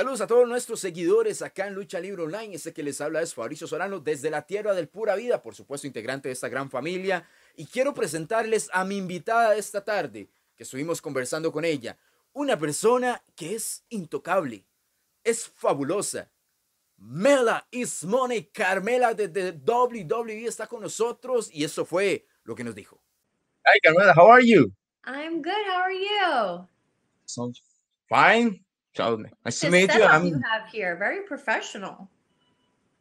saludos a todos nuestros seguidores acá en Lucha Libre Online. Este que les habla es Fabricio Solano desde la tierra del Pura Vida, por supuesto integrante de esta gran familia. Y quiero presentarles a mi invitada de esta tarde, que estuvimos conversando con ella. Una persona que es intocable, es fabulosa. Mela Ismone Carmela de WWE está con nosotros y eso fue lo que nos dijo. Hi Carmela, how are you? I'm good. How are you? Sounds fine. So nice to meet you. I'm, you have here very professional.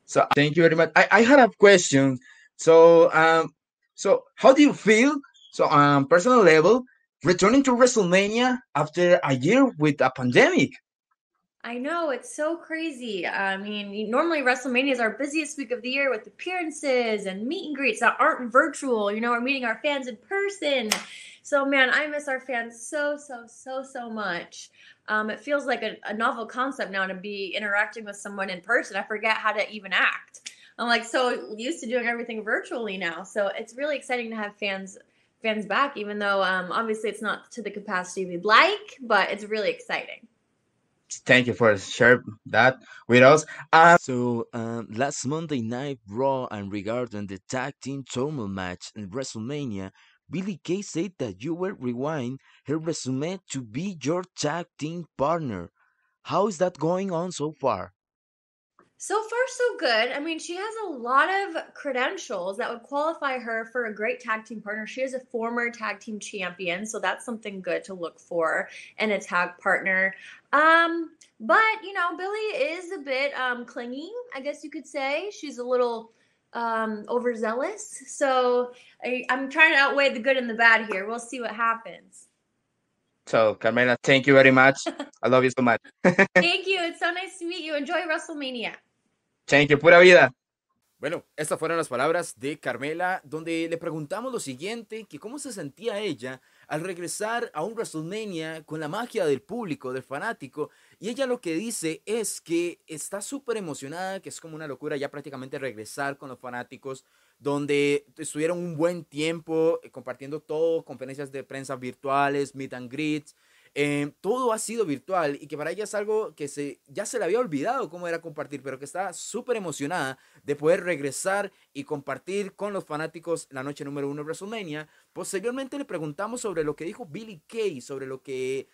So thank you very much. I, I had a question. So um so how do you feel? So on um, personal level, returning to WrestleMania after a year with a pandemic. I know it's so crazy. I mean, normally WrestleMania is our busiest week of the year with appearances and meet and greets that aren't virtual. You know, we're meeting our fans in person. So, man, I miss our fans so, so, so, so much. Um, it feels like a, a novel concept now to be interacting with someone in person. I forget how to even act. I'm like so used to doing everything virtually now. So it's really exciting to have fans fans back, even though um, obviously it's not to the capacity we'd like, but it's really exciting. Thank you for sharing that with us. Um, so um, last Monday night Raw and regarding the tag team tournament match in WrestleMania, Billy Kay said that you will rewind her resume to be your tag team partner. How is that going on so far? So far, so good. I mean, she has a lot of credentials that would qualify her for a great tag team partner. She is a former tag team champion, so that's something good to look for in a tag partner. Um, but you know, Billy is a bit um, clingy, I guess you could say. She's a little um, overzealous. So I, I'm trying to outweigh the good and the bad here. We'll see what happens. So, Carmela, thank you very much. I love you so much. thank you. It's so nice to meet you. Enjoy WrestleMania. You, pura vida. Bueno, estas fueron las palabras de Carmela, donde le preguntamos lo siguiente, que cómo se sentía ella al regresar a un WrestleMania con la magia del público, del fanático, y ella lo que dice es que está súper emocionada, que es como una locura ya prácticamente regresar con los fanáticos, donde estuvieron un buen tiempo eh, compartiendo todo, conferencias de prensa virtuales, meet and greets, eh, todo ha sido virtual y que para ella es algo que se, ya se le había olvidado cómo era compartir, pero que está súper emocionada de poder regresar y compartir con los fanáticos la noche número uno de WrestleMania. Posteriormente le preguntamos sobre lo que dijo Billy Kay, sobre lo que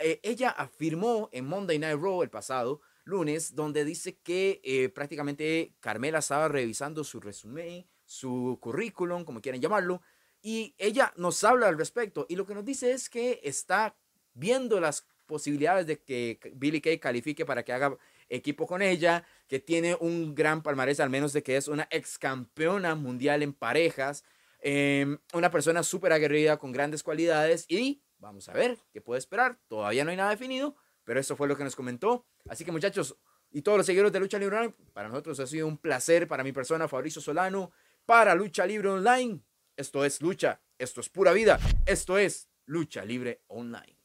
eh, ella afirmó en Monday Night Raw el pasado lunes, donde dice que eh, prácticamente Carmela estaba revisando su resumen, su currículum, como quieren llamarlo, y ella nos habla al respecto y lo que nos dice es que está viendo las posibilidades de que Billy Kay califique para que haga equipo con ella, que tiene un gran palmarés, al menos de que es una ex campeona mundial en parejas, em, una persona súper aguerrida con grandes cualidades y vamos a ver qué puede esperar. Todavía no hay nada definido, pero eso fue lo que nos comentó. Así que muchachos y todos los seguidores de Lucha Libre Online, para nosotros ha sido un placer, para mi persona Fabricio Solano, para Lucha Libre Online. Esto es lucha, esto es pura vida, esto es Lucha Libre Online.